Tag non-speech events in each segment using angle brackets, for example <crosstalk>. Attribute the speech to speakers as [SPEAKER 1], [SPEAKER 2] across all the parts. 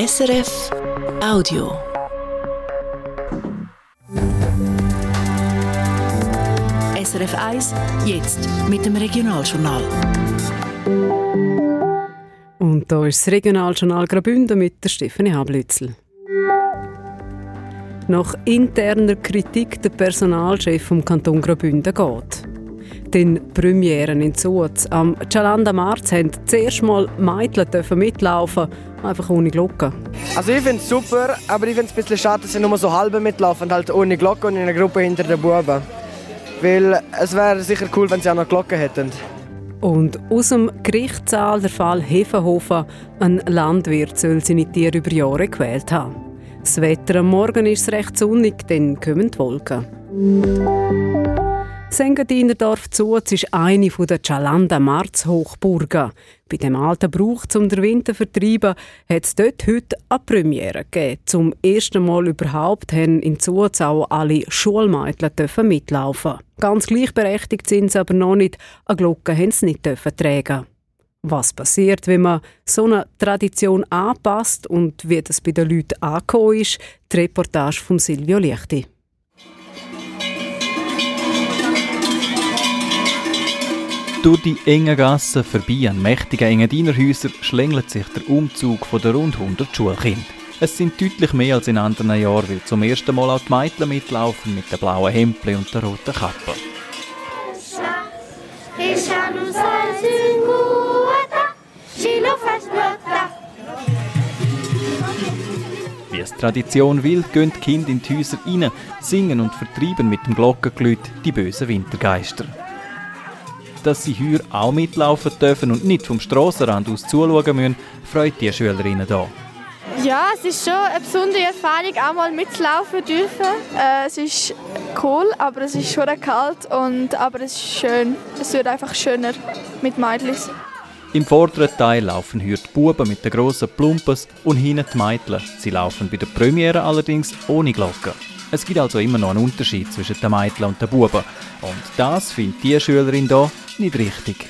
[SPEAKER 1] SRF Audio. SRF 1, jetzt mit dem Regionaljournal.
[SPEAKER 2] Und da ist das Regionaljournal Graubünden mit der Stefanie Hablützel. Nach interner Kritik der Personalchef vom Kanton Graubünden geht. Den Premieren in Zuz am Chalanda Marz haben zuerst mal Mädchen mitlaufen einfach ohne Glocke.
[SPEAKER 3] Also ich finde es super, aber ich finde es ein bisschen schade, dass sie nur so halbe mitlaufen, halt ohne Glocke und in einer Gruppe hinter den Buben. Weil es wäre sicher cool, wenn sie auch noch Glocke hätten.
[SPEAKER 2] Und aus dem Gerichtssaal der Fall Hefenhofen, ein Landwirt soll seine Tiere über Jahre gewählt haben. Das Wetter am Morgen ist recht sonnig, dann kommen die Wolken. Sengadiner Dorf Zuz ist eine der Chalanda Marz Hochburgen. Bei dem alten Brauch zum den Winter vertreiben hat es dort heute eine Premiere gegeben. Zum ersten Mal überhaupt haben in Zuz auch alle Schulmädchen mitlaufen. Ganz gleichberechtigt sind sie aber noch nicht. Eine Glocke haben sie nicht tragen. Was passiert, wenn man so eine Tradition anpasst und wie das bei den Leuten angekommen ist, die Reportage von Silvio Lichti.
[SPEAKER 4] Durch die engen Gassen vorbei an mächtigen Engadiner-Häusern schlängelt sich der Umzug der rund 100 Schulkinder. Es sind deutlich mehr als in anderen Jahren, weil zum ersten Mal auch die Mädchen mitlaufen mit den blauen Hemdli und der roten Kappe. Wie es Tradition will, gehen die Kinder in die Häuser rein, singen und vertreiben mit dem Glockenglüt die bösen Wintergeister dass sie hier auch mitlaufen dürfen und nicht vom Strassenrand aus zuschauen müssen, freut die Schülerinnen hier.
[SPEAKER 5] Ja, es ist schon eine besondere Erfahrung, auch mal mitlaufen dürfen. Äh, es ist cool, aber es ist schon kalt, und, aber es ist schön. Es wird einfach schöner mit Mädchen.
[SPEAKER 4] Im vorderen Teil laufen hier die Buben mit den grossen Plumpes und hinten die Mädchen. Sie laufen bei der Premiere allerdings ohne Glocke. Es gibt also immer noch einen Unterschied zwischen den Mädchen und den Buben. Und das findet die Schülerin hier nicht richtig.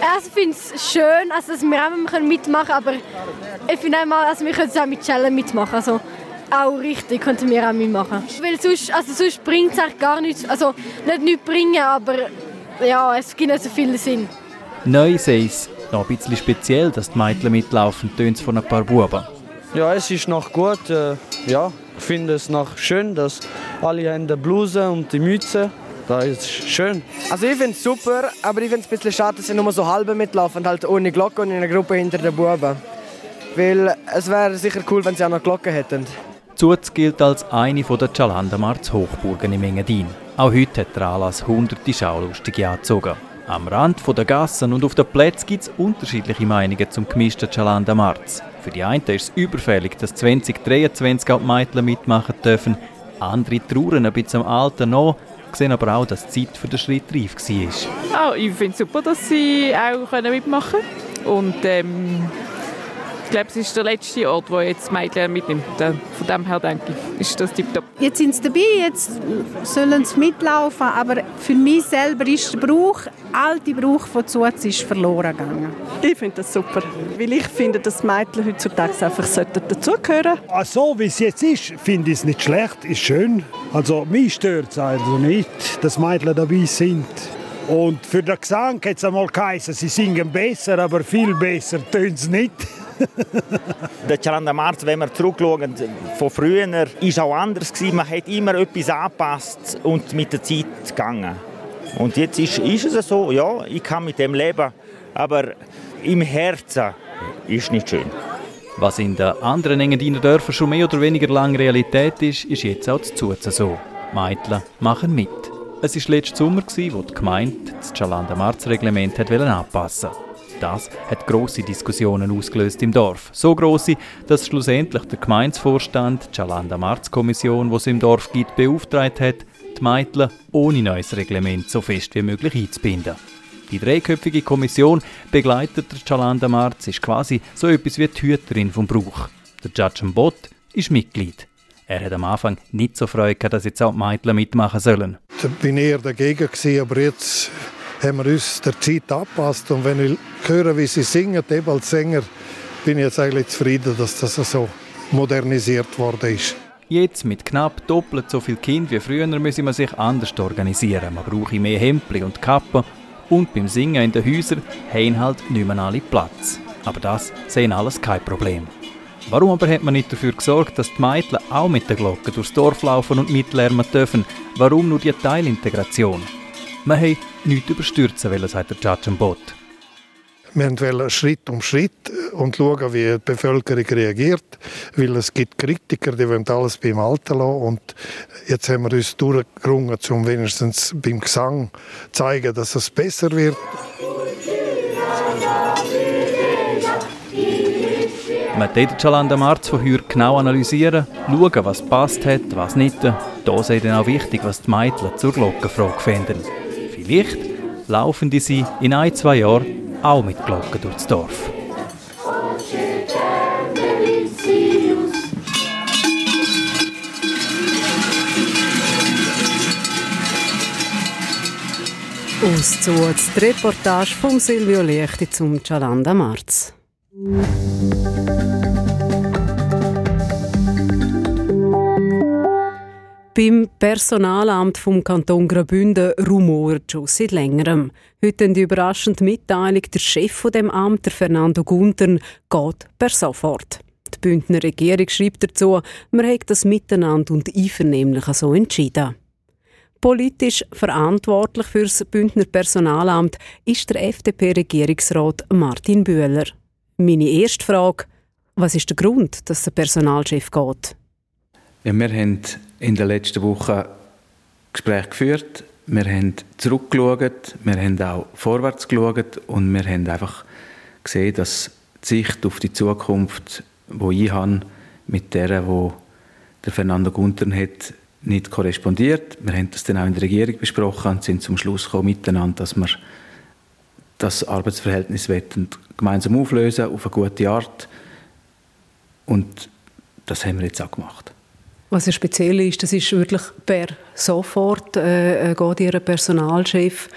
[SPEAKER 6] Also ich finde es schön, also, dass wir auch mitmachen können, aber ich finde auch, also wir können es auch mit Challenge mitmachen. Also auch richtig könnten wir auch mitmachen. Weil sonst, also sonst bringt es gar nichts. Also nicht nichts bringen, aber ja, es gibt nicht so viel Sinn.
[SPEAKER 4] Neu sei es noch ein bisschen speziell, dass die Mädchen mitlaufen, tönt von ein paar Buben.
[SPEAKER 3] Ja, es ist noch gut. Äh, ja, ich finde es noch schön, dass alle haben die Bluse und die Mütze das ist schön. Also ich finde es super, aber ich finde es ein bisschen schade, dass sie nur so halbe mitlaufen, halt ohne Glocke und in einer Gruppe hinter den Buben. Weil es wäre sicher cool, wenn sie auch noch Glocke hätten.
[SPEAKER 4] Zuz gilt als eine der Chalandamarz Hochburgen im Engadin. Auch heute hat der Anlass hunderte Schaulustige angezogen. Am Rand der Gassen und auf den Plätzen gibt es unterschiedliche Meinungen zum gemischten Chalandamarz. Für die einen ist es überfällig, dass 2023 auch die Mädchen mitmachen dürfen. Andere trauern ein bisschen am Alter noch sehen aber auch, dass die Zeit für den Schritt reif
[SPEAKER 7] war. Oh, ich finde es super, dass sie auch mitmachen können. Und ähm, ich glaube, es ist der letzte Ort, wo jetzt Mädchen mitnimmt. Von dem her denke ich, ist das tiptop.
[SPEAKER 8] Jetzt sind sie dabei, jetzt sollen sie mitlaufen, aber für mich selber ist der Brauch, der alte Brauch von Zuz ist verloren gegangen.
[SPEAKER 9] Ich finde das super, weil ich finde, dass Mädchen heutzutage einfach dazugehören
[SPEAKER 10] sollten. So wie es jetzt ist, finde ich es nicht schlecht, ist schön. Also mich stört es also nicht, dass Mädchen dabei sind. Und für den Gesang hat es einmal geheißen, sie singen besser, aber viel besser tönt es nicht. <laughs>
[SPEAKER 11] der Chalanda Marz, wenn wir zurückschauen, von früher, war auch anders gewesen. Man hat immer etwas angepasst und mit der Zeit gegangen. Und jetzt ist, ist es so, ja, ich kann mit dem leben, aber im Herzen ist es nicht schön.
[SPEAKER 4] Was in den anderen Engadiner Dörfern schon mehr oder weniger lange Realität ist, ist jetzt auch zu Zuzen so. Mädchen machen mit. Es war letzten Sommer, als die Gemeinde das Chalanda-Marz-Reglement anpassen wollte. Das hat große Diskussionen ausgelöst im Dorf. So große, dass schlussendlich der Gemeindevorstand, die Chalanda-Marz-Kommission, die es im Dorf gibt, beauftragt hat, die Mädchen ohne neues Reglement so fest wie möglich einzubinden. Die dreiköpfige Kommission begleitet der Chalanda Marz ist quasi so etwas wie die Hüterin vom Brauch. Der Judge Bot ist Mitglied. Er hat am Anfang nicht so Freude gehabt, dass jetzt auch die Mädchen mitmachen sollen.
[SPEAKER 10] Ich bin eher dagegen aber jetzt haben wir uns der Zeit angepasst. Und wenn ich höre, wie sie singen, eben als Sänger,
[SPEAKER 12] bin ich jetzt eigentlich zufrieden, dass das so modernisiert worden ist.
[SPEAKER 4] Jetzt mit knapp doppelt so viel Kind wie früher müsse man sich anders organisieren. Man brauche mehr Hemdli und Kappen und beim Singen in den Häusern haben halt nicht mehr alle Platz. Aber das sehen alles kein Problem. Warum aber hat man nicht dafür gesorgt, dass die Mädchen auch mit der Glocke durchs Dorf laufen und mitlärmen dürfen? Warum nur die Teilintegration? Man wollte nichts überstürzen, sagt der Judge Bot.
[SPEAKER 12] Wir wollen Schritt um Schritt und schauen, wie die Bevölkerung reagiert, weil es gibt Kritiker, die wollen alles beim Alten lassen und jetzt haben wir uns durchgerungen, um wenigstens beim Gesang zu zeigen, dass es besser wird.
[SPEAKER 4] Man sollte Chalanda Marz von heute genau analysieren, schauen, was passt hat, was nicht. Da sei dann auch wichtig, was die Mädchen zur Glockenfrage finden. Vielleicht laufen die sie in ein, zwei Jahren auch mit Glocken durchs Dorf.
[SPEAKER 2] Aus zu die Reportage von Silvio Liechti zum Cialanda Marz. Beim Personalamt vom Kanton Graubünden rumort schon seit längerem. Heute die überraschende Mitteilung, der Chef von dem Amt, der Fernando Guntern, geht per sofort. Die Bündner Regierung schreibt dazu, man hat das miteinander und einvernehmlich so entschieden. Politisch verantwortlich für das Bündner Personalamt ist der FDP-Regierungsrat Martin Bühler. Meine erste Frage, was ist der Grund, dass der Personalchef geht?
[SPEAKER 13] Ja, wir haben in den letzten Wochen Gespräche geführt. Wir haben zurückgeschaut, wir haben auch vorwärts geschaut und wir haben einfach gesehen, dass die Sicht auf die Zukunft, die ich habe, mit der, wo der Fernando Guntern hat, nicht korrespondiert. Wir haben das dann auch in der Regierung besprochen und sind zum Schluss gekommen miteinander, dass wir das Arbeitsverhältnis gemeinsam auflösen auf eine gute Art. Und das haben wir jetzt auch gemacht.
[SPEAKER 2] Was ja speziell ist, das ist wirklich per sofort äh, äh geht Ihr Personalchef.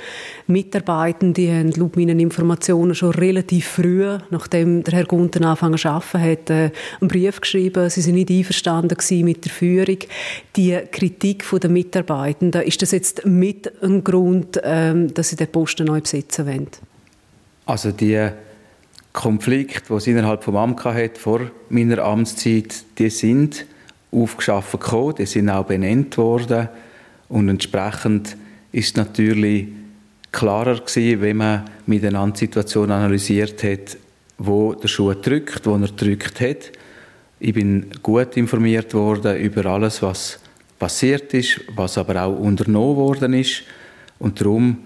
[SPEAKER 2] Mitarbeitende haben laut meinen Informationen schon relativ früh, nachdem der Herr Gunten angefangen zu arbeiten hat, äh, einen Brief geschrieben. Sie sind nicht einverstanden mit der Führung. Die Kritik der Mitarbeitenden, ist das jetzt mit ein Grund, ähm, dass Sie den Posten neu besetzen wollen?
[SPEAKER 13] Also die Konflikte, die es innerhalb des Amts hatte, vor meiner Amtszeit, die sind aufgeschafft gekommen, die sind auch benannt worden. Und entsprechend ist natürlich klarer gewesen, wenn man miteinander die Situation analysiert hat, wo der Schuh drückt, wo er drückt hat. Ich bin gut informiert worden über alles, was passiert ist, was aber auch unternommen worden ist. Und darum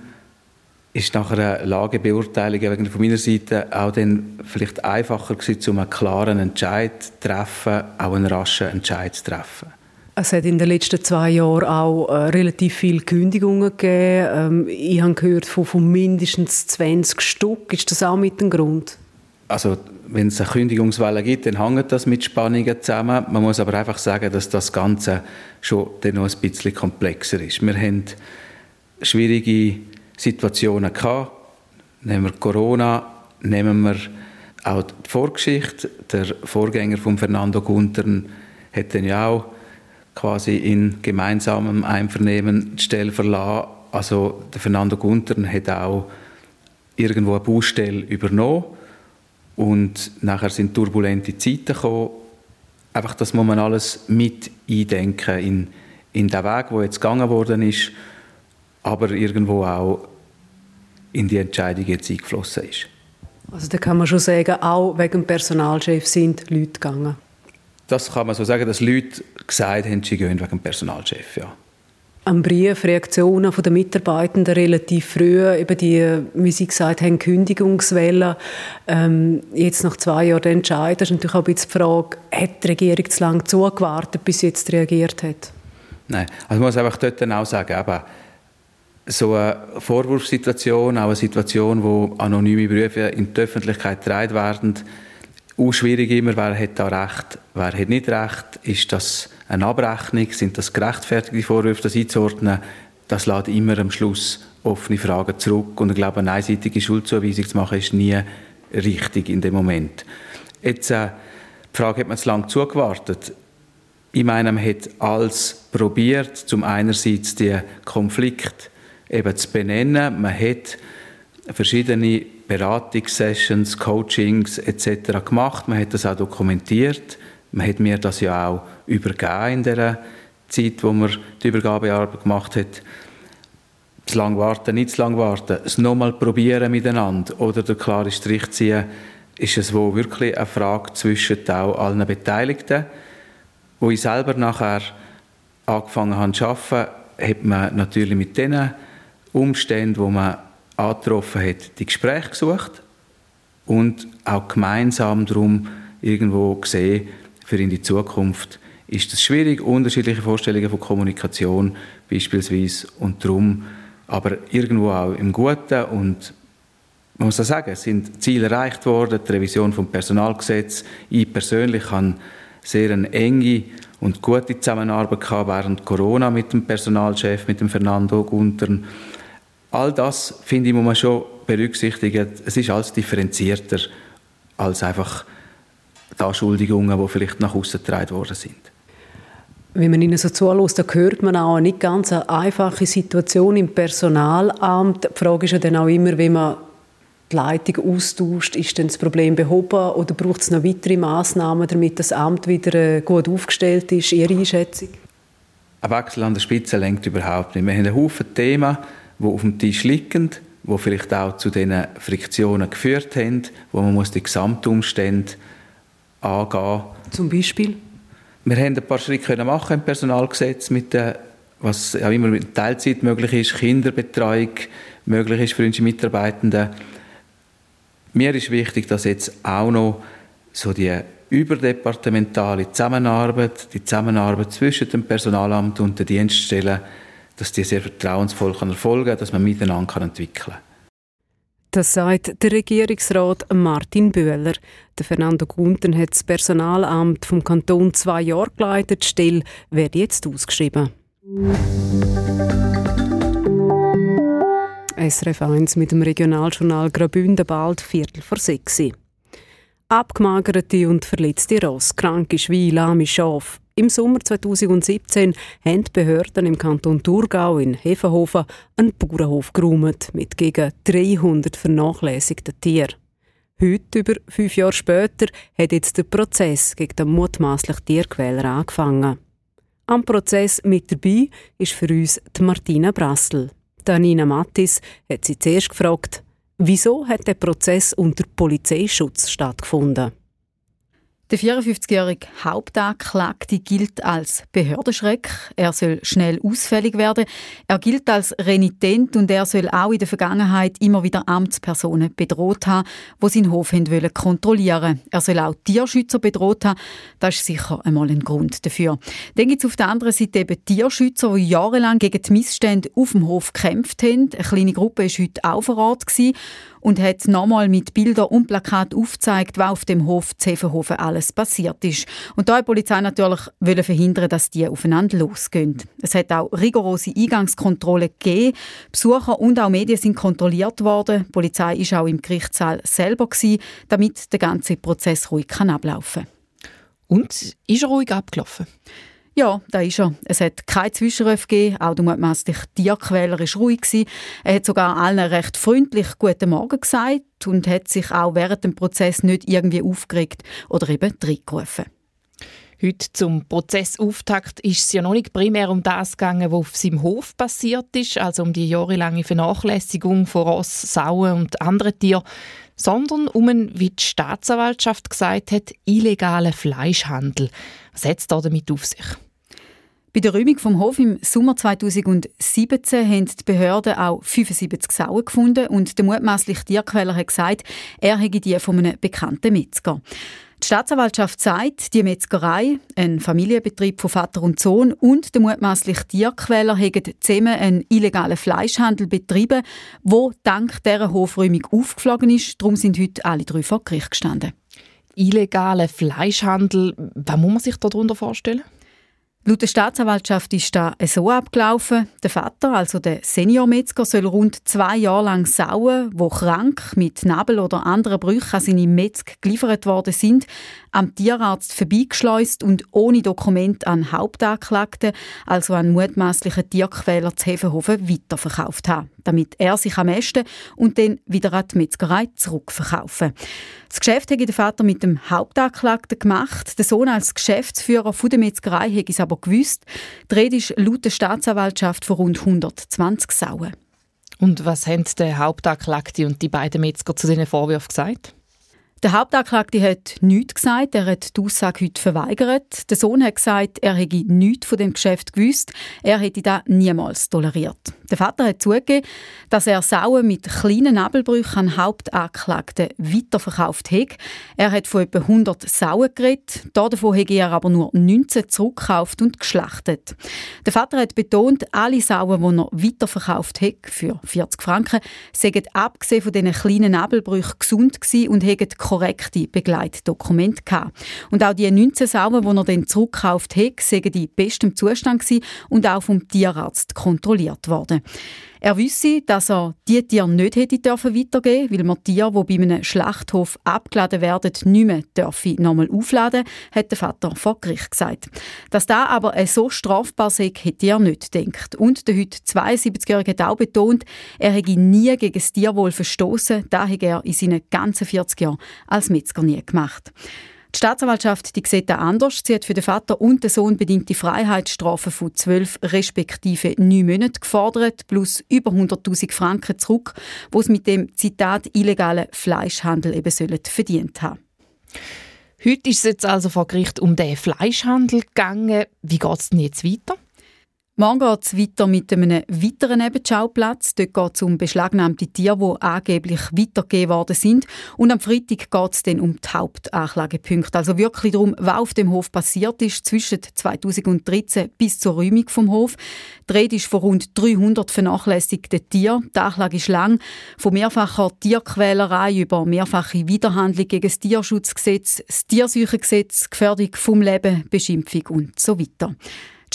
[SPEAKER 13] ist nach einer Lagebeurteilung von meiner Seite auch dann vielleicht einfacher gewesen, um einen klaren Entscheid zu treffen, auch einen raschen Entscheid zu treffen.
[SPEAKER 2] Es hat in den letzten zwei Jahren auch äh, relativ viele Kündigungen gegeben. Ähm, ich habe gehört von, von, mindestens 20 Stück. Ist das auch mit dem Grund?
[SPEAKER 13] Also, wenn es eine Kündigungswelle gibt, dann hängt das mit Spannungen zusammen. Man muss aber einfach sagen, dass das Ganze schon dann noch ein bisschen komplexer ist. Wir haben schwierige Situationen gehabt. Nehmen wir Corona, nehmen wir auch die Vorgeschichte. Der Vorgänger von Fernando Guntern hat dann ja auch quasi in gemeinsamem Einvernehmen die Stelle verlassen. Also der Fernando Guntern hat auch irgendwo eine Baustelle übernommen und nachher sind turbulente Zeiten gekommen. Einfach, das muss man alles mit eindenken in, in den Weg, wo jetzt gegangen worden ist aber irgendwo auch in die Entscheidung jetzt eingeflossen ist.
[SPEAKER 2] Also da kann man schon sagen, auch wegen dem Personalchef sind Leute gegangen?
[SPEAKER 13] Das kann man so sagen, dass Leute gesagt haben, sie gehen wegen dem Personalchef, ja.
[SPEAKER 2] Am Brief Reaktionen der Mitarbeitenden relativ früh, über die, wie Sie gesagt haben, Kündigungswelle. Ähm, jetzt nach zwei Jahren der Entscheid, ist natürlich auch ein bisschen die Frage, hat die Regierung zu lange zugewartet, bis sie jetzt reagiert hat?
[SPEAKER 13] Nein, also ich muss einfach dort dann auch sagen, eben, so eine Vorwurfssituation, auch eine Situation, wo anonyme Berufe in die Öffentlichkeit getragen werden, auch schwierig immer, wer hat da Recht, wer hat nicht Recht, ist das eine Abrechnung, sind das gerechtfertigte Vorwürfe, das einzuordnen, das lädt immer am Schluss offene Fragen zurück. Und ich glaube, eine einseitige Schuldzuweisung zu machen, ist nie richtig in dem Moment. Jetzt, äh, die Frage, hat man zu lange zugewartet? Ich meine, man hat alles probiert, zum einerseits die Konflikt eben zu benennen. Man hat verschiedene Beratungssessions, Coachings etc. gemacht. Man hat das auch dokumentiert. Man hat mir das ja auch übergeben in der Zeit, wo man die Übergabearbeit gemacht hat. Zu lang warten, nicht zu lang warten, es nochmal probieren miteinander oder der klare Strich ziehen, ist es wo wirklich eine Frage zwischen auch allen Beteiligten. Wo ich selber nachher angefangen habe zu arbeiten, hat man natürlich mit den Umständen, wo man angetroffen hat, die Gespräche gesucht und auch gemeinsam darum irgendwo gesehen, für in die Zukunft ist es schwierig, unterschiedliche Vorstellungen von Kommunikation beispielsweise und darum aber irgendwo auch im Guten und man muss auch sagen, es sind Ziele erreicht worden, die Revision vom Personalgesetz. Ich persönlich habe sehr eine enge und gute Zusammenarbeit während Corona mit dem Personalchef, mit dem Fernando Guntern. All das, finde ich, muss man schon berücksichtigen. Es ist alles differenzierter als einfach die Anschuldigungen, die vielleicht nach außen getragen worden sind.
[SPEAKER 2] Wenn man ihnen so zulässt, dann hört man auch eine nicht ganz eine einfache Situation im Personalamt. Die Frage ist ja dann auch immer, wie man die Leitung austauscht, ist dann das Problem behoben oder braucht es noch weitere Massnahmen, damit das Amt wieder äh, gut aufgestellt ist? Ihre Einschätzung?
[SPEAKER 13] Ein Wechsel an der Spitze lenkt überhaupt nicht. Wir haben einen Haufen Themen, die auf dem Tisch liegen, die vielleicht auch zu diesen Friktionen geführt haben, wo man muss die Gesamtumstände angehen
[SPEAKER 2] Zum Beispiel?
[SPEAKER 13] Wir haben ein paar Schritte machen im Personalgesetz, mit der, was auch immer mit Teilzeit möglich ist, Kinderbetreuung möglich ist für unsere Mitarbeitenden. Mir ist wichtig, dass jetzt auch noch so die überdepartementale Zusammenarbeit, die Zusammenarbeit zwischen dem Personalamt und den Dienststellen, dass die sehr vertrauensvoll erfolgen kann, dass man miteinander entwickeln kann.
[SPEAKER 2] Das sagt der Regierungsrat Martin Böhler. Der Fernando Gunten hat das Personalamt vom Kanton zwei Jahre geleitet. Die Stelle wird jetzt ausgeschrieben. SRF 1 mit dem Regionaljournal Graubünden bald Viertel vor sechs. Abgemagerte und verletzte Ross, kranke Schweine, lahme Schafe. Im Sommer 2017 haben die Behörden im Kanton Thurgau in Hefenhofen einen Bauernhof geräumt mit gegen 300 vernachlässigten Tieren. Heute, über fünf Jahre später, hat jetzt der Prozess gegen den mutmaßlichen Tierquäler angefangen. Am Prozess mit dabei ist für uns die Martina Brassel. Danina Mattis hat sie zuerst gefragt, wieso hat der Prozess unter Polizeischutz stattgefunden?
[SPEAKER 14] Der 54-jährige Hauptanklagte gilt als Behördenschreck. Er soll schnell ausfällig werden. Er gilt als renitent und er soll auch in der Vergangenheit immer wieder Amtspersonen bedroht haben, die seinen Hof wollen kontrollieren Er soll auch Tierschützer bedroht haben. Das ist sicher einmal ein Grund dafür. Dann gibt es auf der anderen Seite eben Tierschützer, die jahrelang gegen die Missstände auf dem Hof gekämpft haben. Eine kleine Gruppe war heute auch vor Ort. Und hat nochmal mit Bildern und Plakaten aufgezeigt, was auf dem Hof Zevenhofen alles passiert ist. Und da die Polizei natürlich verhindern, dass die aufeinander losgehen. Es hat auch rigorose Eingangskontrollen gegeben. Besucher und auch Medien sind kontrolliert worden. Die Polizei war auch im Gerichtssaal selber gewesen, damit der ganze Prozess ruhig kann ablaufen.
[SPEAKER 15] Und ist er ruhig abgelaufen?
[SPEAKER 14] Ja, da ist er. Es hat keine Zwischenrufe gegeben, auch der mutmaßliche Tierquäler war ruhig. Er hat sogar allen recht freundlich «Guten Morgen» gesagt und hat sich auch während dem Prozess nicht irgendwie aufgeregt oder eben reingerufen.
[SPEAKER 15] Heute zum Prozessauftakt ist es ja noch nicht primär um das gegangen, was auf seinem Hof passiert ist, also um die jahrelange Vernachlässigung von Ross, Sauen und anderen Tieren, sondern um einen, wie die Staatsanwaltschaft gesagt hat, illegalen Fleischhandel. Was hat es damit auf sich?
[SPEAKER 14] Bei der Räumung vom Hof im Sommer 2017 haben die Behörden auch 75 Sauen gefunden und der mutmaßliche Tierquäler hat gesagt, er hätte die von einem bekannten Metzger. Die Staatsanwaltschaft sagt, die Metzgerei, ein Familienbetrieb von Vater und Sohn und der mutmaßliche Tierquäler haben zusammen einen illegalen Fleischhandel betrieben, wo dank dieser Hofräumung aufgeflogen ist. Darum sind heute alle drei vor Gericht gestanden.
[SPEAKER 15] Illegale Fleischhandel, was muss man sich darunter vorstellen?
[SPEAKER 14] Laut der Staatsanwaltschaft ist das so abgelaufen. Der Vater, also der Seniormetzger, soll rund zwei Jahre lang Sauen, die krank mit Nabel oder anderen Brüchen an seine Metzg geliefert worden sind, am Tierarzt vorbeigeschleust und ohne Dokument an Hauptanklagten, also an mutmaßlichen Tierquäler zu Hefenhofen, weiterverkauft haben, damit er sich am besten und dann wieder an die Metzgerei zurückverkaufen. Das Geschäft hätte der Vater mit dem Hauptanklagten gemacht. Der Sohn als Geschäftsführer der Metzgerei hätte es aber gewusst. Die Rede ist laut der Staatsanwaltschaft von rund 120 Sauen.
[SPEAKER 15] Und was haben der Hauptanklagte und die beiden Metzger zu diesen Vorwürfen gesagt?
[SPEAKER 14] Der Hauptanklagte hat nichts gesagt, er hat die Aussage heute verweigert. Der Sohn hat gesagt, er hätte nichts von dem Geschäft gewusst, er hätte das niemals toleriert. Der Vater hat zugegeben, dass er Sauen mit kleinen Nabelbrüchen an Hauptanklagten weiterverkauft hat. Er hat von etwa 100 Sauen geredet, davon hat er aber nur 19 zurückgekauft und geschlachtet. Der Vater hat betont, alle Sauen, die er weiterverkauft hat, für 40 Franken, seien abgesehen von diesen kleinen Nabelbrüchen gesund gewesen und hätten korrekte Begleitdokumente gehabt. Und auch die 19 Sauen, die er dann zurückgekauft hat, seien in bestem Zustand und auch vom Tierarzt kontrolliert worden. Er wisse, dass er die Tiere nicht hätte dürfen weitergeben, weil man Tiere, die bei einem Schlachthof abgeladen werden, nicht mehr dürfen nochmal aufladen, hat der Vater vor Gericht gesagt. Dass da aber so strafbar sei, hätte er nicht gedacht. Und der heute 72-Jährige hat auch betont, er hätte nie gegen das Tierwohl verstoßen. Das hätte er in seinen ganzen 40 Jahren als Metzger nie gemacht. Die Staatsanwaltschaft die sieht das anders. Sie hat für den Vater und den Sohn bedingte Freiheitsstrafen von zwölf respektive neun Monaten gefordert, plus über 100.000 Franken zurück, wo es mit dem Zitat illegalen Fleischhandel eben sollen verdient haben.
[SPEAKER 15] Heute ist es jetzt also vor Gericht um den Fleischhandel gegangen. Wie geht es denn jetzt weiter?
[SPEAKER 14] Morgen geht es weiter mit einem weiteren Nebenschauplatz. Dort geht es um beschlagnahmte Tiere, die angeblich weitergegeben worden sind. Und am Freitag geht es dann um die Hauptanklagepunkte. Also wirklich darum, was auf dem Hof passiert ist zwischen 2013 bis zur Räumung vom Hof. Die Rede ist von rund 300 vernachlässigten Tieren. Die Anklage ist lang. Von mehrfacher Tierquälerei über mehrfache Widerhandlung gegen das Tierschutzgesetz, das Tierseuchengesetz, Gefährdung vom Leben, Beschimpfung und so weiter.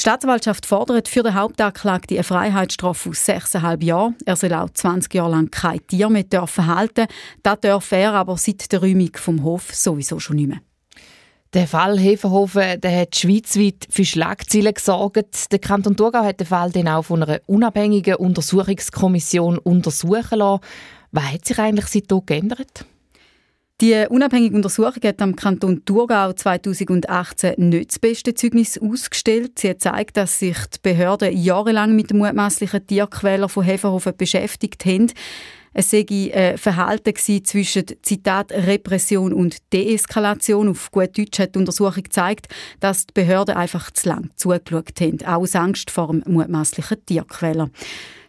[SPEAKER 14] Die Staatsanwaltschaft fordert für den Hauptanklagten eine Freiheitsstrafe aus 6,5 Jahren. Er soll auch 20 Jahre lang kein Tier mehr dürfen halten. Das darf er aber seit der Räumung vom Hof sowieso schon nicht mehr.
[SPEAKER 15] Der Fall Hefenhofen der hat schweizweit für Schlagzeilen gesorgt. Der Kanton Thurgau hat den Fall dann auch von einer unabhängigen Untersuchungskommission untersuchen lassen. Was hat sich eigentlich seitdem geändert?
[SPEAKER 14] Die unabhängige Untersuchung hat am Kanton Thurgau 2018 nicht das beste Zeugnis ausgestellt. Sie hat gezeigt, dass sich die Behörden jahrelang mit dem mutmaßlichen Tierquäler von Hefenhofen beschäftigt haben. Es sei ein Verhalten zwischen Zitat Repression und Deeskalation. Auf gut Deutsch hat die Untersuchung gezeigt, dass die Behörden einfach zu lang zugeschaut haben, auch aus Angst vor dem mutmaßlichen Tierquäler.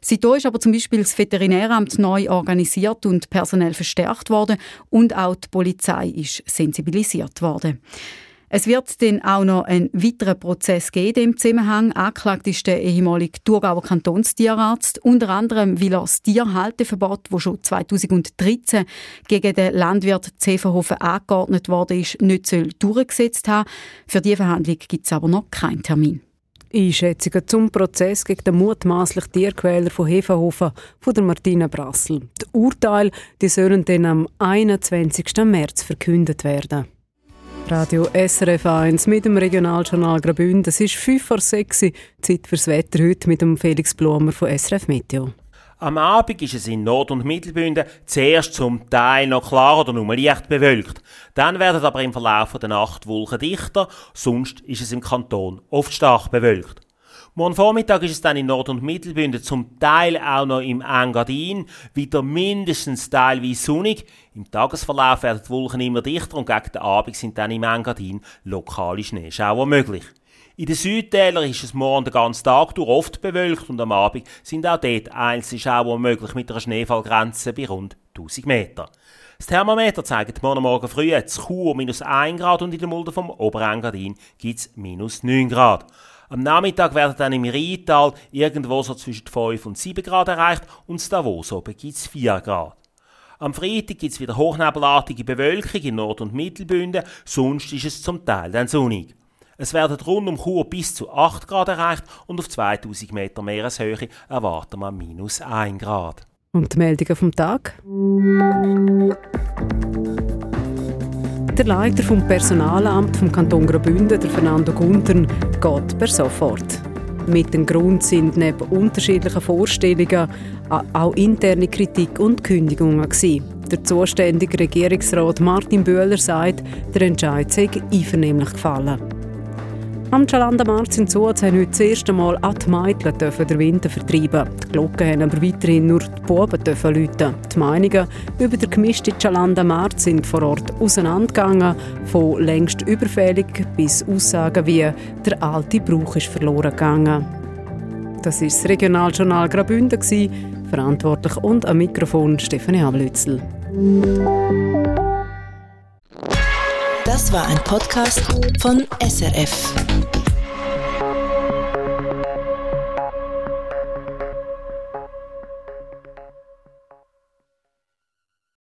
[SPEAKER 14] Seitdem ist aber zum Beispiel das Veterinäramt neu organisiert und personell verstärkt worden und auch die Polizei ist sensibilisiert worden. Es wird dann auch noch einen weiteren Prozess geben im Zusammenhang. Angeklagt ist der ehemalige Thurgauer Kantonstierarzt, unter anderem, weil er das Tierhalteverbot, das schon 2013 gegen den Landwirt Zevenhofen angeordnet ist, nicht soll durchgesetzt haben. Für diese Verhandlung gibt es aber noch keinen Termin.
[SPEAKER 2] Einschätzungen zum Prozess gegen den mutmaßlichen Tierquäler von Hefenhofen von der Martina Brassel. Die Urteile die sollen dann am 21. März verkündet werden. Radio SRF 1 mit dem Regionaljournal Graubünden. Es ist 5 vor 6 Uhr. Zeit fürs Wetter heute mit dem Felix Blumer von SRF Meteo.
[SPEAKER 16] Am Abend ist es in Nord- und Mittelbünden zuerst zum Teil noch klar oder nur leicht bewölkt. Dann werden aber im Verlauf der Nacht Wolken dichter, sonst ist es im Kanton oft stark bewölkt. Morgen Vormittag ist es dann in Nord- und Mittelbünden zum Teil auch noch im Engadin wieder mindestens teilweise sonnig. Im Tagesverlauf werden die Wolken immer dichter und gegen den Abend sind dann im Engadin lokale Schneeschauer möglich. In den Südtälern ist es morgen den ganzen Tag durch oft bewölkt und am Abend sind auch dort einzelne Schauer möglich mit einer Schneefallgrenze bei rund 1000 Meter. Das Thermometer zeigt morgen Morgen früh zu Chur minus 1 Grad und in der Mulde vom Oberengadin gibt es minus 9 Grad. Am Nachmittag werden dann im Rheintal irgendwo so zwischen 5 und 7 Grad erreicht und in Davos oben gibt es 4 Grad. Am Freitag gibt es wieder hochnebelartige Bewölkung in Nord- und Mittelbünden, sonst ist es zum Teil dann sonnig. Es werden rund um Chur bis zu 8 Grad erreicht und auf 2000 Meter Meereshöhe erwarten wir minus 1 Grad.
[SPEAKER 2] Und die Meldungen vom Tag? Der Leiter vom Personalamt vom Kanton Graubünden, der Fernando Guntern, geht per sofort. Mit dem Grund sind neben unterschiedlichen Vorstellungen auch interne Kritik und Kündigungen gewesen. Der zuständige Regierungsrat Martin Böhler sagt, der Entscheid sei einvernehmlich gefallen. Am Chalandamarz in Suez haben heute das erste Mal auch die Mädchen den Winter vertreiben. Die Glocken haben aber weiterhin nur die Buben läuten. Die Meinungen über den gemischten Chalandamarz sind vor Ort auseinandergegangen, von längst überfällig bis Aussagen wie «der alte Brauch ist verloren gegangen». Das war das Regionaljournal Graubünden, verantwortlich und am Mikrofon Stefanie Ablützel.
[SPEAKER 1] Das war ein Podcast von SRF.